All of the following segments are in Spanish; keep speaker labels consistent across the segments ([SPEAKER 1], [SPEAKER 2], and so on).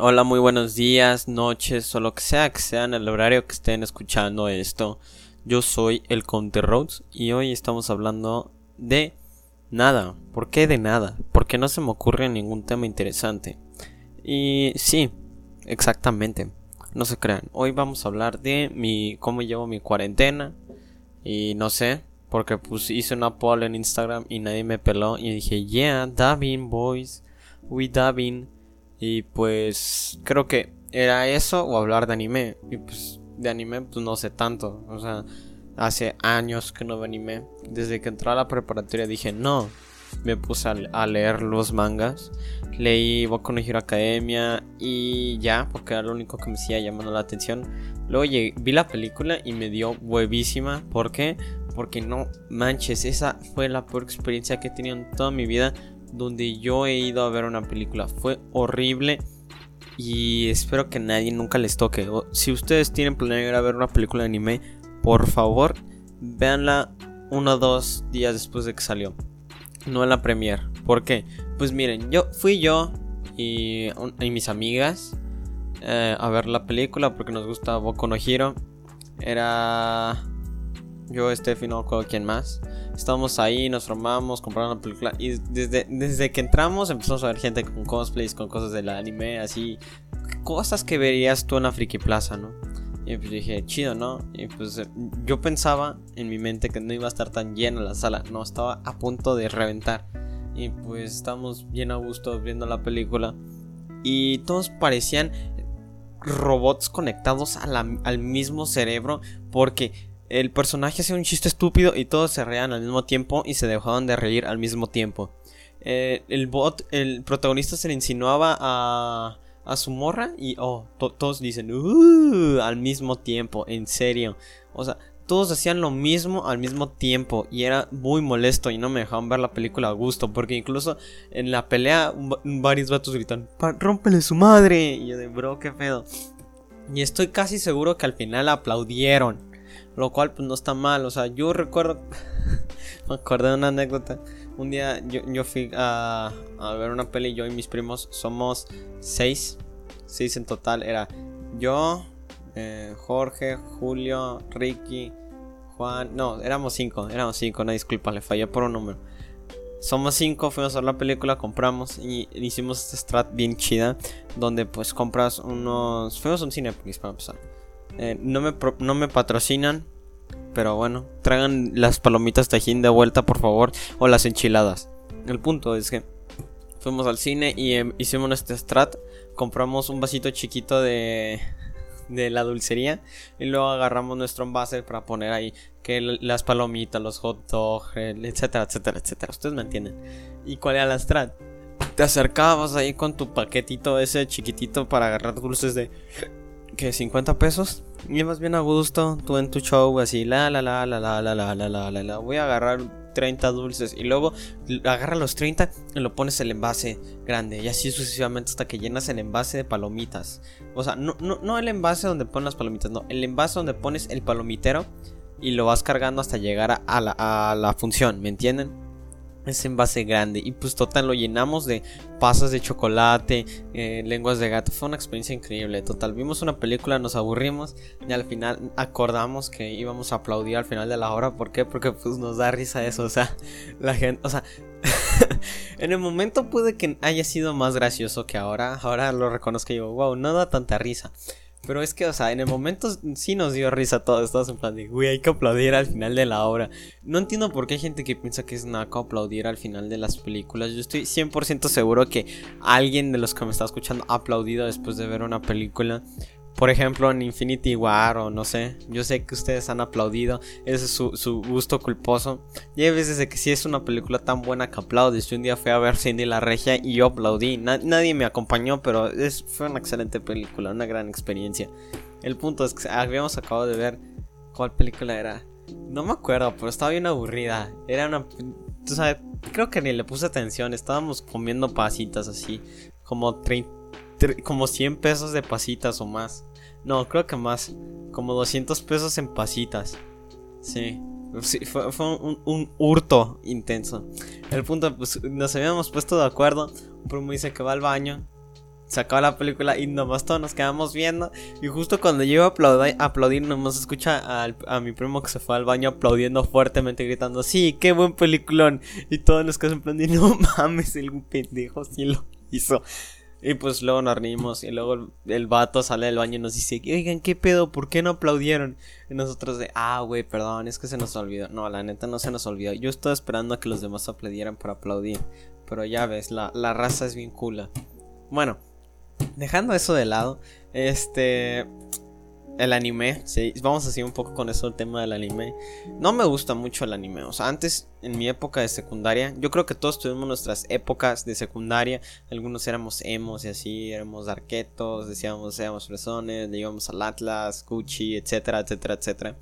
[SPEAKER 1] Hola, muy buenos días, noches o lo que sea que sea en el horario que estén escuchando esto. Yo soy el Conte Rhodes y hoy estamos hablando de nada. ¿Por qué de nada? Porque no se me ocurre ningún tema interesante. Y sí, exactamente. No se crean. Hoy vamos a hablar de mi cómo llevo mi cuarentena y no sé, porque pues hice una poll en Instagram y nadie me peló y dije, "Yeah, Davin boys, we Davin." Y pues creo que era eso o hablar de anime. Y pues de anime pues no sé tanto. O sea, hace años que no veo anime. Desde que entré a la preparatoria dije no. Me puse a, leer los mangas. Leí Boku no Hero Academia y ya, porque era lo único que me seguía llamando la atención. Luego vi la película y me dio huevísima. ¿Por qué? Porque no manches, esa fue la peor experiencia que he tenido en toda mi vida donde yo he ido a ver una película. Fue horrible y espero que nadie nunca les toque. si ustedes tienen planeado ir a ver una película de anime, por favor, véanla uno o dos días después de que salió. No en la premiere. ¿Por qué? Pues miren, yo fui yo y, mis amigas eh, a ver la película porque nos gusta Boku no Hero. Era yo, Steffi, no recuerdo quién más. Estábamos ahí, nos formamos, compramos la película. Y desde, desde que entramos empezamos a ver gente con cosplays, con cosas del anime, así. Cosas que verías tú en la Friki Plaza, ¿no? Y pues dije, chido, ¿no? Y pues yo pensaba en mi mente que no iba a estar tan llena la sala. No, estaba a punto de reventar. Y pues estábamos bien a gusto viendo la película. Y todos parecían robots conectados al mismo cerebro. Porque el personaje hacía un chiste estúpido y todos se reían al mismo tiempo y se dejaban de reír al mismo tiempo. Eh, el bot, el protagonista se le insinuaba a, a su morra y oh, todos dicen uh, al mismo tiempo, en serio. O sea, todos hacían lo mismo al mismo tiempo y era muy molesto y no me dejaban ver la película a gusto porque incluso en la pelea varios vatos gritan, rómpele su madre y yo de bro, qué pedo. Y estoy casi seguro que al final aplaudieron. Lo cual pues no está mal. O sea, yo recuerdo... me acordé de una anécdota. Un día yo, fui a, ver una peli. Yo y mis primos somos seis. Seis en total. Era yo, eh, Jorge, Julio, Ricky, Juan. No, éramos cinco. Éramos cinco. No, disculpa, le fallé por un número. Somos cinco, fuimos a ver la película, compramos y hicimos esta strat bien chida. Donde pues compras unos. Fuimos a un cine para empezar eh, no, me no me patrocinan. Pero bueno, traigan las palomitas tajín de vuelta, por favor. O las enchiladas. El punto es que fuimos al cine y em, hicimos este strat. Compramos un vasito chiquito de, de la dulcería. Y luego agarramos nuestro envase para poner ahí que las palomitas, los hot dogs, etcétera, etcétera, etcétera. Ustedes me entienden. ¿Y cuál era la strat? Te acercabas ahí con tu paquetito ese chiquitito para agarrar dulces de que 50 pesos. Y más bien a gusto, tú en tu show así, la la la la la la la la la la la. Voy a agarrar 30 dulces y luego agarra los 30 y lo pones el envase grande. Y así sucesivamente hasta que llenas el envase de palomitas. O sea, no, no, no el envase donde pones las palomitas, no. El envase donde pones el palomitero y lo vas cargando hasta llegar a la, a la función, ¿me entienden? Ese envase grande y pues total lo llenamos de pasas de chocolate, eh, lenguas de gato, fue una experiencia increíble, total vimos una película, nos aburrimos y al final acordamos que íbamos a aplaudir al final de la hora, ¿por qué? Porque pues nos da risa eso, o sea, la gente, o sea, en el momento puede que haya sido más gracioso que ahora, ahora lo reconozco y digo, wow, no da tanta risa. Pero es que, o sea, en el momento sí nos dio risa todos. Todos en plan de, güey, hay que aplaudir al final de la obra. No entiendo por qué hay gente que piensa que es naco aplaudir al final de las películas. Yo estoy 100% seguro que alguien de los que me está escuchando ha aplaudido después de ver una película. Por ejemplo, en Infinity War o no sé. Yo sé que ustedes han aplaudido. Ese es su, gusto culposo. Y hay veces que si es una película tan buena que aplaudes. Yo un día fui a ver Cindy la Regia y yo aplaudí. nadie me acompañó, pero es, fue una excelente película, una gran experiencia. El punto es que habíamos acabado de ver cuál película era. No me acuerdo, pero estaba bien aburrida. Era una... Tú sabes, creo que ni le puse atención. Estábamos comiendo pasitas así. Como 30 como 100 pesos de pasitas o más. No, creo que más. Como 200 pesos en pasitas. Sí. fue, un, hurto intenso. El punto, pues nos habíamos puesto de acuerdo. Un primo dice que va al baño. se acaba la película y nomás todos nos quedamos viendo. Y justo cuando yo a aplaudir, aplaudir nomás escucha a, mi primo que se fue al baño aplaudiendo fuertemente, gritando, sí, qué buen peliculón. Y todos nos quedamos en plan, no mames, el pendejo sí lo hizo. Y pues luego nos reímos y luego el, vato sale del baño y nos dice, oigan, ¿qué pedo? ¿Por qué no aplaudieron? Y nosotros de, ah, güey, perdón, es que se nos olvidó. No, la neta no se nos olvidó. Yo estaba esperando a que los demás aplaudieran para aplaudir. Pero ya ves, la, la raza es bien cula. Bueno, dejando eso de lado, este el anime, sí, vamos a seguir un poco con eso el tema del anime. No me gusta mucho el anime, o sea, antes en mi época de secundaria, yo creo que todos tuvimos nuestras épocas de secundaria, algunos éramos emos y así, éramos arquetos, decíamos éramos fresones, le íbamos al Atlas, Gucci, etcétera, etcétera, etcétera.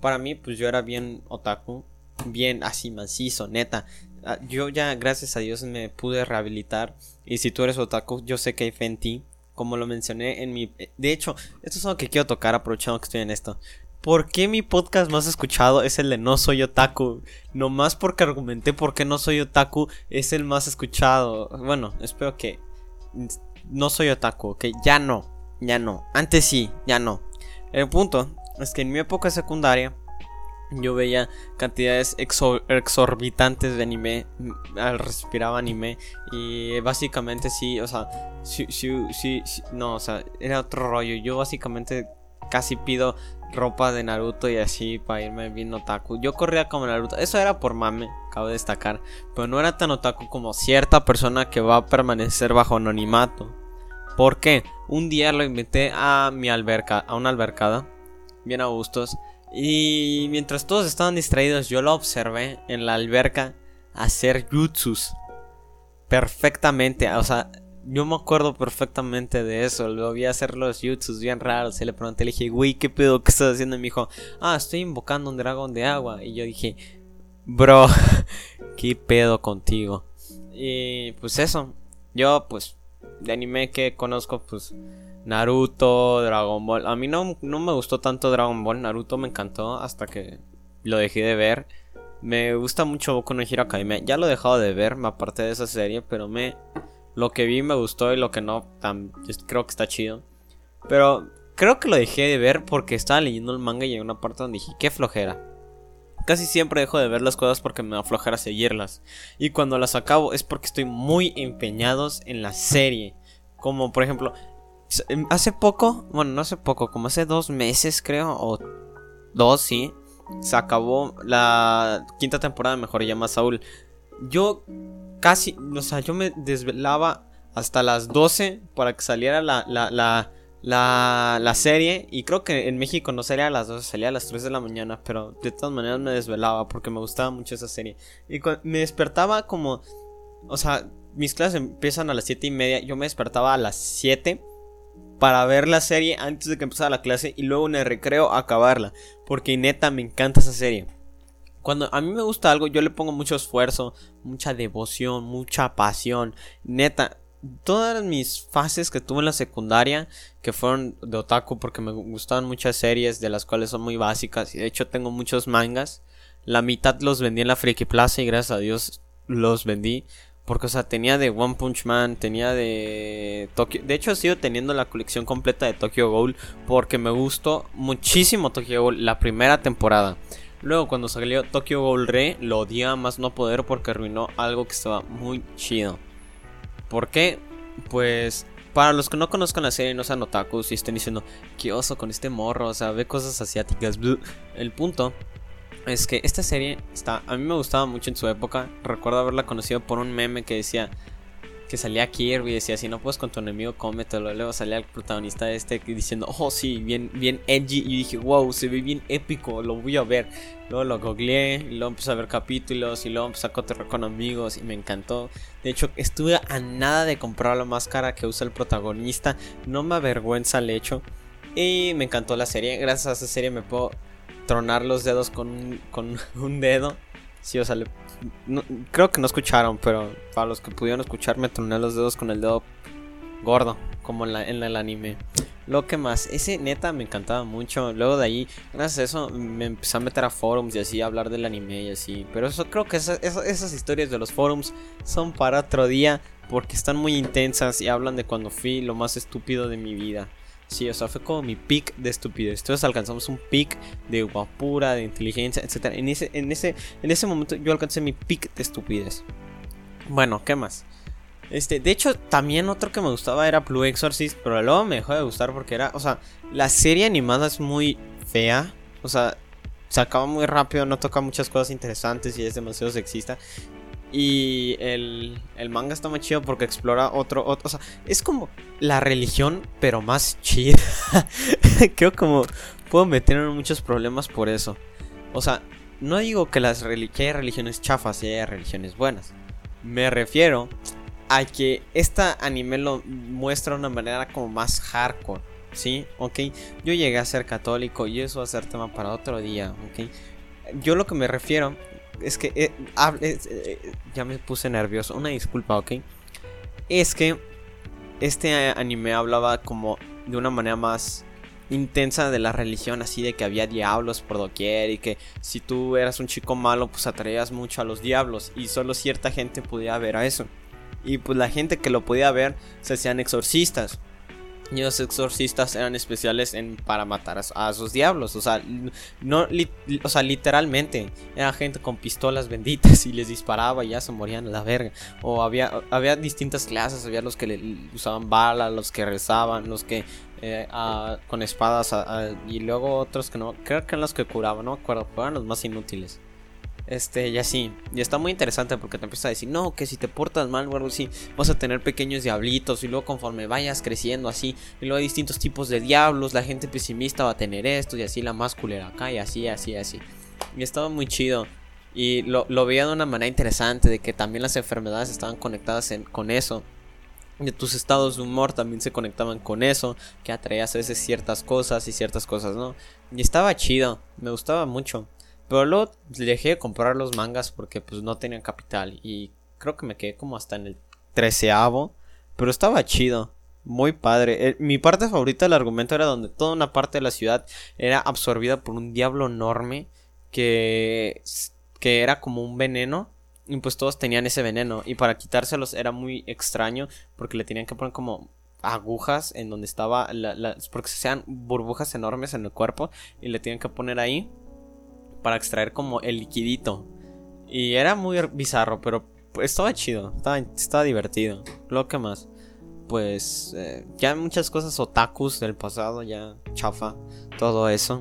[SPEAKER 1] Para mí, pues yo era bien otaku, bien así macizo, neta. Ah, yo ya, gracias a Dios, me pude rehabilitar. Y si tú eres otaku, yo sé que hay fe en ti como lo mencioné en mi... De hecho, esto es algo que quiero tocar aprovechando que estoy en esto. ¿Por qué mi podcast más escuchado es el de No Soy Otaku? Nomás porque argumenté por qué No Soy Otaku es el más escuchado. Bueno, espero que... No soy otaku, ok. Ya no, ya no. Antes sí, ya no. El punto es que en mi época secundaria yo veía cantidades exorbitantes de anime, al respiraba anime y básicamente sí, o sea, sí, sí, no, o sea, era otro rollo. Yo básicamente casi pido ropa de Naruto y así para irme bien otaku. Yo corría como Naruto, eso era por mame, cabe de destacar, pero no era tan otaku como cierta persona que va a permanecer bajo anonimato. ¿Por qué? Un día lo invité a mi alberca, a una albercada, bien a gustos. Y mientras todos estaban distraídos, yo lo observé en la alberca hacer jutsus. Perfectamente, o sea, yo me acuerdo perfectamente de eso. Lo vi hacer los jutsus bien raros. Y le pregunté, le dije, güey, ¿qué pedo? ¿Qué estás haciendo? Y me dijo, ah, estoy invocando un dragón de agua. Y yo dije, bro, ¿qué pedo contigo? Y pues eso, yo pues de anime que conozco, pues Naruto, Dragon Ball. A mí no, no me gustó tanto Dragon Ball. Naruto me encantó hasta que lo dejé de ver. Me gusta mucho Boku no Hero Academia. Ya lo he dejado de ver, me aparté de esa serie, pero me lo que vi me gustó y lo que no, creo que está chido. Pero creo que lo dejé de ver porque estaba leyendo el manga y en una parte donde dije, qué flojera. Casi siempre dejo de ver las cosas porque me da flojera seguirlas. Y cuando las acabo es porque estoy muy empeñados en la serie. Como por ejemplo, Em, hace poco, bueno, no hace poco, como hace dos meses creo, o dos, sí, se acabó la quinta temporada Mejor Llama Saúl. Yo casi, o sea, yo me desvelaba hasta las 12 para que saliera la, la, la, la, la serie. Y creo que en México no salía a las 12, salía a las 3 de la mañana. Pero de todas maneras me desvelaba porque me gustaba mucho esa serie. Y me despertaba como, o sea, mis clases empiezan a las 7 y media. Yo me despertaba a las 7 para ver la serie antes de que empezara la clase y luego en el recreo acabarla. Porque neta me encanta esa serie. Cuando a mí me gusta algo, yo le pongo mucho esfuerzo, mucha devoción, mucha pasión. Neta, todas mis fases que tuve en la secundaria, que fueron de otaku, porque me gustaban muchas series de las cuales son muy básicas. Y de hecho tengo muchos mangas. La mitad los vendí en la Friki Plaza y gracias a Dios los vendí. Porque, o sea, tenía de One Punch Man, tenía de Tokyo. De hecho, he sido teniendo la colección completa de Tokyo Ghoul. Porque me gustó muchísimo Tokyo Ghoul la primera temporada. Luego, cuando salió Tokyo Ghoul Re, lo odiaba más no poder porque arruinó algo que estaba muy chido. ¿Por qué? Pues para los que no conozcan la serie, no sean otakus y estén diciendo, qué oso con este morro, o sea, ve cosas asiáticas. El punto es que esta serie está, a mí me gustaba mucho en su época. Recuerdo haberla conocido por un meme que decía que salía Kirby y decía si no puedes con tu enemigo cómetelo. Luego salía el protagonista este diciendo oh sí, bien, bien edgy. Y dije wow, se ve bien épico, lo voy a ver. Luego lo googleé y luego empecé a ver capítulos y luego empecé a cotorrear con amigos y me encantó. De hecho, estuve a nada de comprar la máscara que usa el protagonista. No me avergüenza el hecho. Y me encantó la serie. Gracias a esa serie me puedo tronar los dedos con con un dedo. Sí, o sea, creo que no escucharon, pero para los que pudieron escuchar, me troné los dedos con el dedo gordo, como en, la, en el anime. Lo que más, ese neta me encantaba mucho. Luego de ahí, gracias a eso, me empecé a meter a forums y así, a hablar del anime y así. Pero eso creo que esas historias de los forums son para otro día. porque están muy intensas y hablan de cuando fui lo más estúpido de mi vida. Sí, o sea, fue como mi pick de estupidez. Entonces alcanzamos un pick de guapura, de inteligencia, etc. En ese, en ese, en ese momento yo alcancé mi pick de estupidez. Bueno, ¿qué más? Este, de hecho, también otro que me gustaba era Blue Exorcist, pero luego me dejó de gustar porque era, o sea, la serie animada es muy fea, o sea, se acaba muy rápido, no toca muchas cosas interesantes y es demasiado sexista. Y el, el manga está muy chido porque explora otro, otro, o sea, es como la religión, pero más chida. Creo como puedo meterme en muchos problemas por eso. O sea, no digo que, las que hay religiones chafas y hay religiones buenas. Me refiero a que esta anime lo muestra de una manera como más hardcore, ¿sí? Ok, yo llegué a ser católico y eso va a ser tema para otro día, ok. Yo lo que me refiero es que eh, eh, ya me puse nervioso, una disculpa, ok. Es que este anime hablaba como de una manera más intensa de la religión, así de que había diablos por doquier y que si tú eras un chico malo, pues atraías mucho a los diablos y solo cierta gente podía ver a eso. Y pues la gente que lo podía ver se hacían exorcistas. Y los exorcistas eran especiales en, para matar a, esos diablos. O sea, no, o sea, literalmente. Era gente con pistolas benditas y les disparaba y ya se morían a la verga. O había, había distintas clases. Había los que le, usaban balas, los que rezaban, los que eh, con espadas. y luego otros que no. Creo que eran los que curaban, no me acuerdo. Pero eran los más inútiles. Este, y así. Y está muy interesante porque te empieza a decir, no, que si te portas mal o algo así, vas a tener pequeños diablitos. Y luego conforme vayas creciendo así, y luego hay distintos tipos de diablos, la gente pesimista va a tener esto, y así la más culera acá, y así, así, así. Y estaba muy chido. Y lo, veía de una manera interesante, de que también las enfermedades estaban conectadas con eso. Y tus estados de humor también se conectaban con eso, que atraías a veces ciertas cosas y ciertas cosas, ¿no? Y estaba chido, me gustaba mucho. Pero luego dejé de comprar los mangas porque pues no tenían capital. Y creo que me quedé como hasta en el treceavo. Pero estaba chido. Muy padre. Eh, mi parte favorita del argumento era donde toda una parte de la ciudad era absorbida por un diablo enorme. Que, que era como un veneno. Y pues todos tenían ese veneno. Y para quitárselos era muy extraño. Porque le tenían que poner como agujas en donde estaba. porque se hacían burbujas enormes en el cuerpo. Y le tenían que poner ahí para extraer como el liquidito. Y era muy bizarro, pero estaba chido, estaba, divertido. Lo que más, pues eh, ya muchas cosas otakus del pasado, ya chafa, todo eso.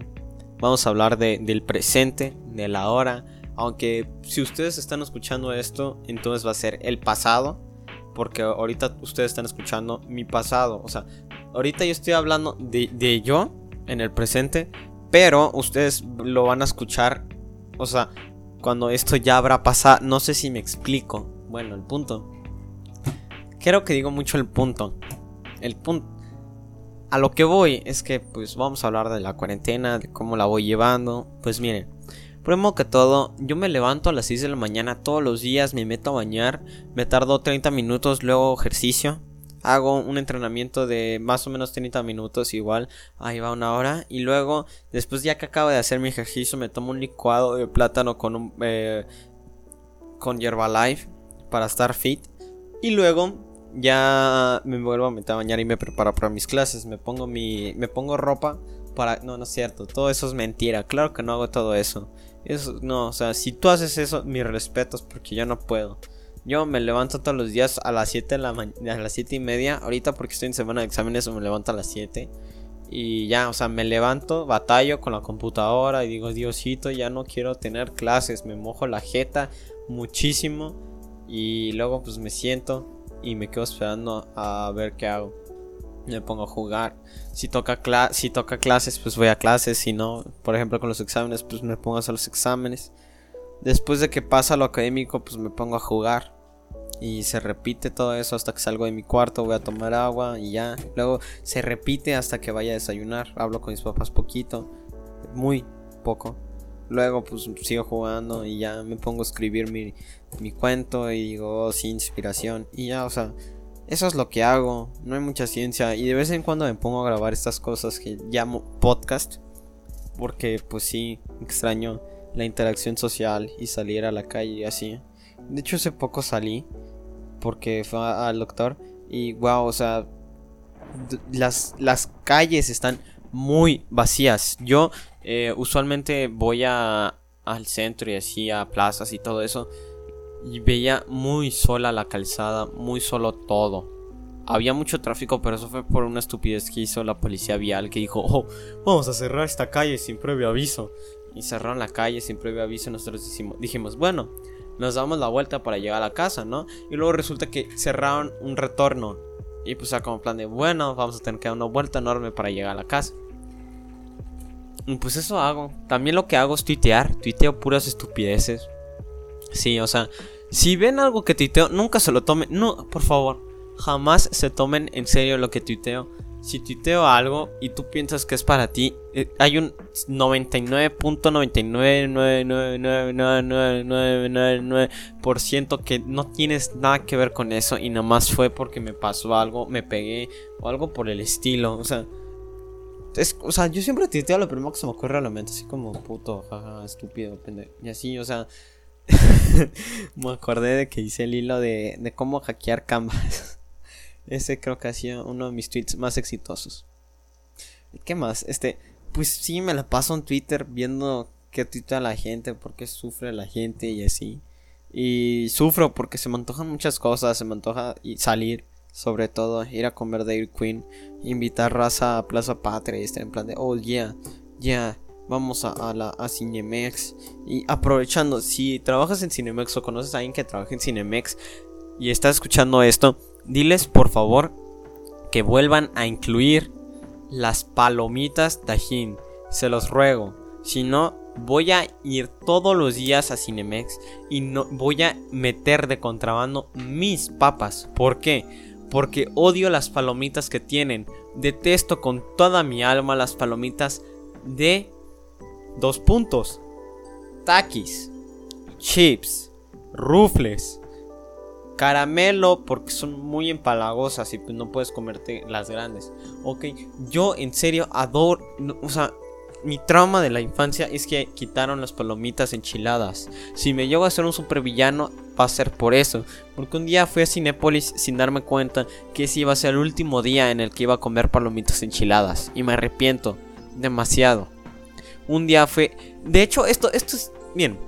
[SPEAKER 1] Vamos a hablar del presente, de la hora. Aunque si ustedes están escuchando esto, entonces va a ser el pasado. Porque ahorita ustedes están escuchando mi pasado. O sea, ahorita yo estoy hablando de, de yo en el presente. Pero ustedes lo van a escuchar. O sea, cuando esto ya habrá pasado. No sé si me explico. Bueno, el punto. Creo que digo mucho el punto. El punto. A lo que voy es que pues vamos a hablar de la cuarentena, de cómo la voy llevando. Pues miren, primero que todo, yo me levanto a las 6 de la mañana todos los días, me meto a bañar, me tardo 30 minutos, luego ejercicio, hago un entrenamiento de más o menos 30 minutos igual, ahí va una hora y luego después ya que acabo de hacer mi ejercicio me tomo un licuado de plátano con un eh, con para estar fit y luego ya me vuelvo a meter a bañar y me preparo para mis clases, me pongo mi me pongo ropa para no no es cierto, todo eso es mentira, claro que no hago todo eso. Eso no, o sea, si tú haces eso, mis respetos porque yo no puedo. Yo me levanto todos los días a las 7 de la a las 7 y media. Ahorita porque estoy en semana de exámenes me levanto a las 7. Y ya, o sea, me levanto, batallo con la computadora y digo, Diosito, ya no quiero tener clases. Me mojo la jeta muchísimo. Y luego pues me siento y me quedo esperando a ver qué hago. Me pongo a jugar. Si toca, si toca clases, pues voy a clases. Si no, por ejemplo con los exámenes, pues me pongo a hacer los exámenes. Después de que pasa lo académico, pues me pongo a jugar. Y se repite todo eso hasta que salgo de mi cuarto, voy a tomar agua y ya. Luego se repite hasta que vaya a desayunar. Hablo con mis papás poquito, muy poco. Luego pues sigo jugando y ya me pongo a escribir mi, mi cuento y digo, oh, sí, inspiración. Y ya, o sea, eso es lo que hago. No hay mucha ciencia. Y de vez en cuando me pongo a grabar estas cosas que llamo podcast. Porque pues sí, extraño la interacción social y salir a la calle y así. De hecho, hace poco salí porque fue al doctor. Y wow, o sea, las, las calles están muy vacías. Yo eh, usualmente voy a, al centro y así a plazas y todo eso. Y veía muy sola la calzada, muy solo todo. Había mucho tráfico, pero eso fue por una estupidez que hizo la policía vial que dijo, oh, vamos a cerrar esta calle sin previo aviso. Y cerraron la calle sin previo aviso nosotros dijimos, bueno, nos damos la vuelta para llegar a la casa, ¿no? Y luego resulta que cerraron un retorno. Y pues a como plan de, bueno, vamos a tener que dar una vuelta enorme para llegar a la casa. Pues eso hago. También lo que hago es tuitear. Tuiteo puras estupideces. Sí, o sea, si ven algo que tuiteo, nunca se lo tomen. No, por favor, jamás se tomen en serio lo que tuiteo. Si tuiteo algo y tú piensas que es para ti, eh, hay un 99.99999999% que no tienes nada que ver con eso y nada más fue porque me pasó algo, me pegué o algo por el estilo. O sea, es, o sea, yo siempre tuiteo lo primero que se me ocurre a la mente, así como puto, jaja, estúpido, pendejo. Y así, o sea, me acordé de que hice el hilo de, de cómo hackear Canvas. Ese creo que ha sido uno de mis tweets más exitosos. ¿Qué más? Este, pues sí, me la paso en Twitter viendo qué tuitea la gente, por qué sufre la gente y así. Y sufro porque se me antojan muchas cosas, se me antoja salir, sobre todo ir a comer Dairy Queen, invitar raza a Plaza Patria y estar en plan de, oh yeah, yeah, vamos a, la a Cinemex. Y aprovechando, si trabajas en Cinemex o conoces a alguien que trabaja en Cinemex y estás escuchando esto, diles por favor que vuelvan a incluir las palomitas Tajín. Se los ruego. Si no, voy a ir todos los días a Cinemex y no voy a meter de contrabando mis papas. ¿Por qué? Porque odio las palomitas que tienen. Detesto con toda mi alma las palomitas de dos puntos. Takis, chips, rufles, Caramelo porque son muy empalagosas y pues no puedes comerte las grandes. Ok, yo en serio adoro, o sea, mi trauma de la infancia es que quitaron las palomitas enchiladas. Si me llego a ser un supervillano, va a ser por eso. Porque un día fui a Cinépolis sin darme cuenta que ese iba a ser el último día en el que iba a comer palomitas enchiladas. Y me arrepiento demasiado. Un día fue... De hecho, esto, esto es... Bien,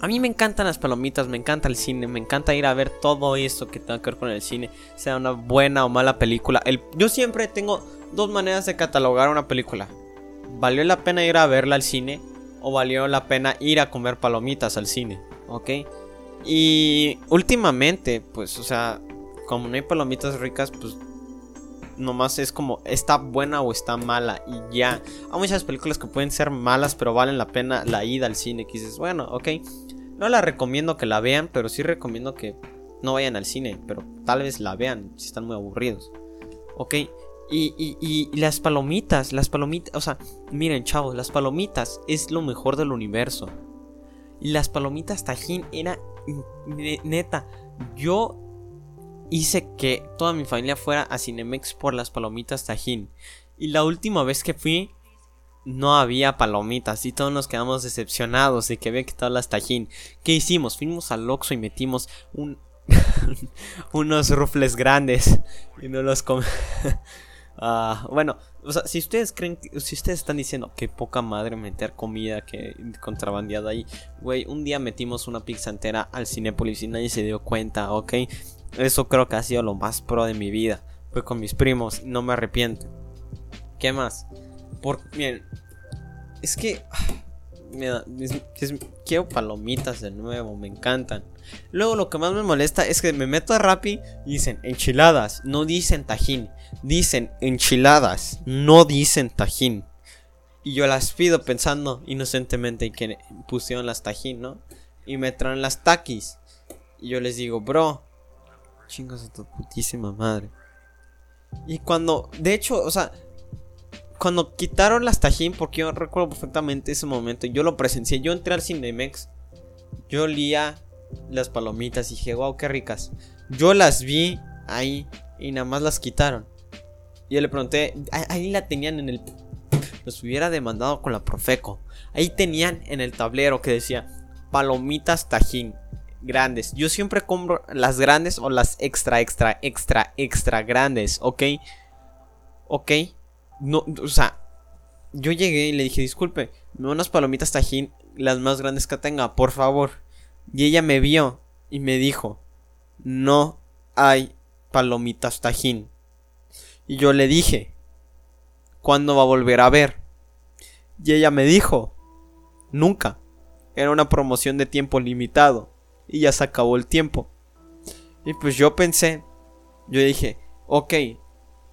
[SPEAKER 1] a mí me encantan las palomitas, me encanta el cine, me encanta ir a ver todo eso que tenga que ver con el cine, sea una buena o mala película. El, yo siempre tengo dos maneras de catalogar una película. ¿Valió la pena ir a verla al cine? ¿O valió la pena ir a comer palomitas al cine? ¿Ok? Y últimamente, pues, o sea, como no hay palomitas ricas, pues nomás es como está buena o está mala y ya. Hay muchas películas que pueden ser malas, pero valen la pena la ida al cine. Que dices, bueno, ok, no la recomiendo que la vean, pero sí recomiendo que no vayan al cine, pero tal vez la vean si están muy aburridos. Ok, y, y, las palomitas, las palomitas, o sea, miren chavos, las palomitas es lo mejor del universo. Y las palomitas Tajín era neta, yo hice que toda mi familia fuera a Cinemex por las palomitas Tajín. Y la última vez que fui, no había palomitas y todos nos quedamos decepcionados de que había quitado las tajín. ¿Qué hicimos? Fuimos al Oxxo y metimos un unos rufles grandes y no los comimos. Ah, bueno, o sea, si ustedes creen, si ustedes están diciendo que poca madre meter comida que contrabandeada ahí, güey, un día metimos una pizza entera al Cinepolis y nadie se dio cuenta, ¿ok? Eso creo que ha sido lo más pro de mi vida. Fue con mis primos, no me arrepiento. ¿Qué más? Por, miren, es que. Mira, quiero palomitas de nuevo, me encantan. Luego lo que más me molesta es que me meto a Rappi y dicen enchiladas, no dicen tajín. Dicen enchiladas, no dicen tajín. Y yo las pido pensando inocentemente que pusieron las tajín, ¿no? Y me traen las taquis. Y yo les digo, bro, chingos a tu putísima madre. Y cuando, de hecho, o sea, cuando quitaron las Tajín, porque yo recuerdo perfectamente ese momento, yo lo presencié, yo entré al Cinemex, yo olía las palomitas y dije, wow, qué ricas. Yo las vi ahí y nada más las quitaron. Y yo le pregunté, ahí la tenían en el... Los hubiera demandado con la Profeco. Ahí tenían en el tablero que decía, palomitas Tajín. grandes. Yo siempre compro las grandes o las extra, extra, extra, extra grandes, ¿ok? Ok. No, o sea, yo llegué y le dije, disculpe, me unas palomitas tajín, las más grandes que tenga, por favor. Y ella me vio y me dijo, no hay palomitas tajín. Y yo le dije, ¿cuándo va a volver a ver? Y ella me dijo, nunca. Era una promoción de tiempo limitado. Y ya se acabó el tiempo. Y pues yo pensé, yo dije, ok,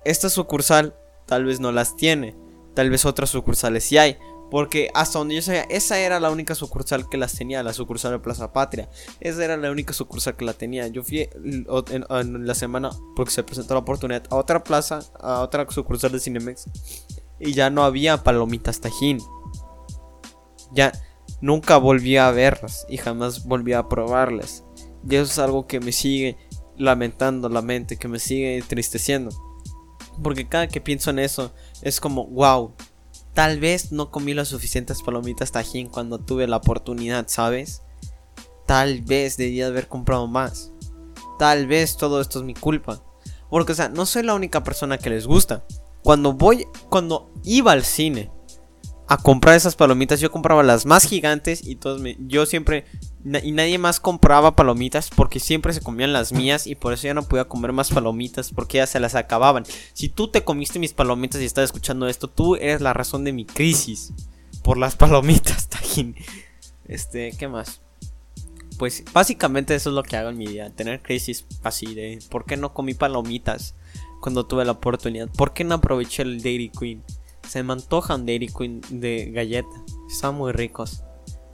[SPEAKER 1] esta sucursal tal vez no las tiene. Tal vez otras sucursales sí hay. Porque hasta donde yo sabía, esa era la única sucursal que las tenía, la sucursal de Plaza Patria. Esa era la única sucursal que la tenía. Yo fui en, la semana, porque se presentó la oportunidad, a otra plaza, a otra sucursal de Cinemex. Y ya no había palomitas tajín. Ya nunca volví a verlas y jamás volví a probarlas. Y eso es algo que me sigue lamentando la mente, que me sigue entristeciendo. Porque cada que pienso en eso, es como, wow, Tal vez no comí las suficientes palomitas tajín cuando tuve la oportunidad, ¿sabes? Tal vez debía haber comprado más. Tal vez todo esto es mi culpa. Porque, o sea, no soy la única persona que les gusta. Cuando voy, cuando iba al cine a comprar esas palomitas, yo compraba las más gigantes y todos me, yo siempre y nadie más compraba palomitas porque siempre se comían las mías y por eso ya no podía comer más palomitas porque ya se las acababan. Si tú te comiste mis palomitas y estás escuchando esto, tú eres la razón de mi crisis por las palomitas, Tajín. Este, ¿qué más? Pues básicamente eso es lo que hago en mi vida, tener crisis así de ¿por qué no comí palomitas cuando tuve la oportunidad? ¿Por qué no aproveché el Dairy Queen? Se me antojan Dairy Queen de galleta, están muy ricos.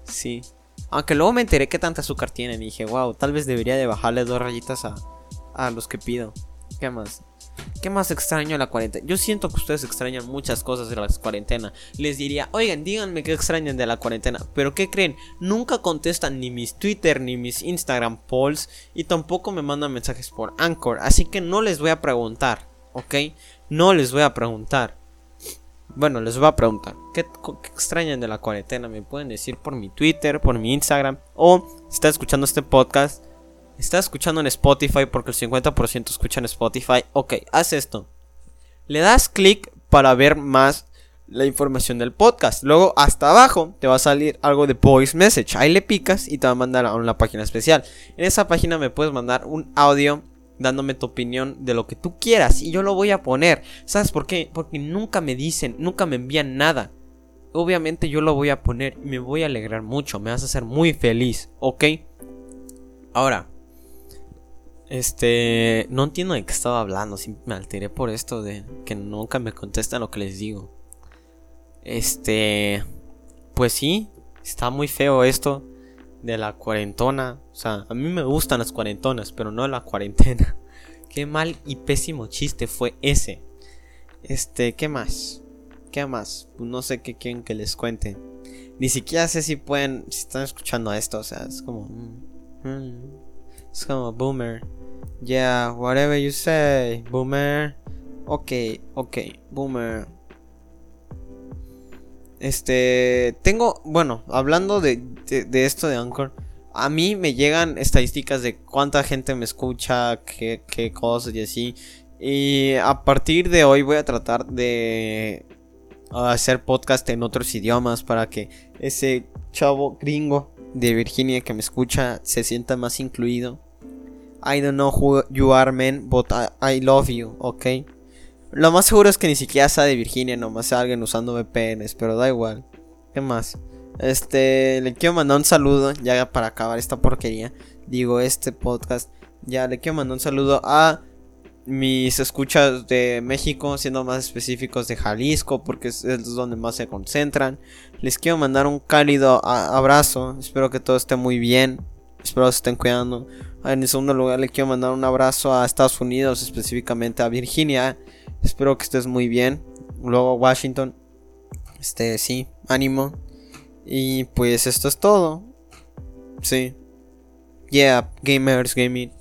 [SPEAKER 1] Sí. Aunque luego me enteré que tanta azúcar tienen y dije, wow, tal vez debería de bajarle dos rayitas a, a los que pido. ¿Qué más? ¿Qué más extraño la cuarentena? Yo siento que ustedes extrañan muchas cosas de la cuarentena. Les diría, oigan, díganme qué extrañan de la cuarentena. Pero ¿qué creen? Nunca contestan ni mis Twitter ni mis Instagram polls. Y tampoco me mandan mensajes por Anchor. Así que no les voy a preguntar, ¿ok? No les voy a preguntar. Bueno, les voy a preguntar, ¿qué, extrañan de la cuarentena? Me pueden decir por mi Twitter, por mi Instagram, o si está escuchando este podcast, está escuchando en Spotify porque el 50% escucha en Spotify. Ok, haz esto. Le das clic para ver más la información del podcast. Luego, hasta abajo te va a salir algo de voice message. Ahí le picas y te va a mandar a una página especial. En esa página me puedes mandar un audio dándome tu opinión de lo que tú quieras y yo lo voy a poner. ¿Sabes por qué? Porque nunca me dicen, nunca me envían nada. Obviamente yo lo voy a poner y me voy a alegrar mucho, me vas a hacer muy feliz, ¿ok? Ahora, este, no entiendo de qué estaba hablando, me alteré por esto de que nunca me contestan lo que les digo. Este, pues sí, está muy feo esto de la cuarentona. O sea, a mí me gustan las cuarentonas, pero no la cuarentena. Qué mal y pésimo chiste fue ese. Este, ¿qué más? ¿Qué más? Pues no sé qué quieren que les cuente. Ni siquiera sé si pueden, si están escuchando esto, o sea, es como... Mm, es como boomer. Yeah, whatever you say, boomer. Ok, ok, boomer. Este, tengo, bueno, hablando de, de, esto de Anchor, a mí me llegan estadísticas de cuánta gente me escucha, qué, qué cosas y así. Y a partir de hoy voy a tratar de hacer podcast en otros idiomas para que ese chavo gringo de Virginia que me escucha se sienta más incluido. I don't know who you are, man, but I, I love you, ¿ok? Lo más seguro es que ni siquiera sea de Virginia, nomás sea alguien usando VPNs, pero da igual. ¿Qué más? Este, le quiero mandar un saludo, ya para acabar esta porquería. Digo, este podcast. Ya le quiero mandar un saludo a mis escuchas de México, siendo más específicos de Jalisco, porque es, donde más se concentran. Les quiero mandar un cálido abrazo. Espero que todo esté muy bien. Espero que se estén cuidando. En segundo lugar, le quiero mandar un abrazo a Estados Unidos, específicamente a Virginia. Espero que estés muy bien. Luego Washington. Este, sí, ánimo. Y pues esto es todo. Sí. Yeah, gamers, gaming.